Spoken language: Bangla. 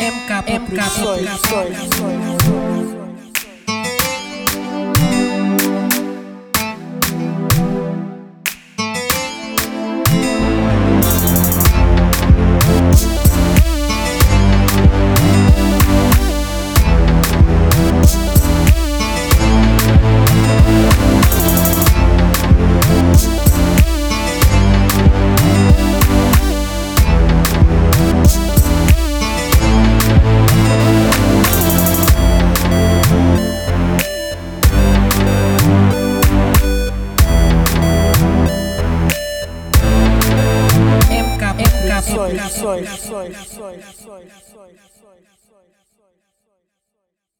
MK Production nações.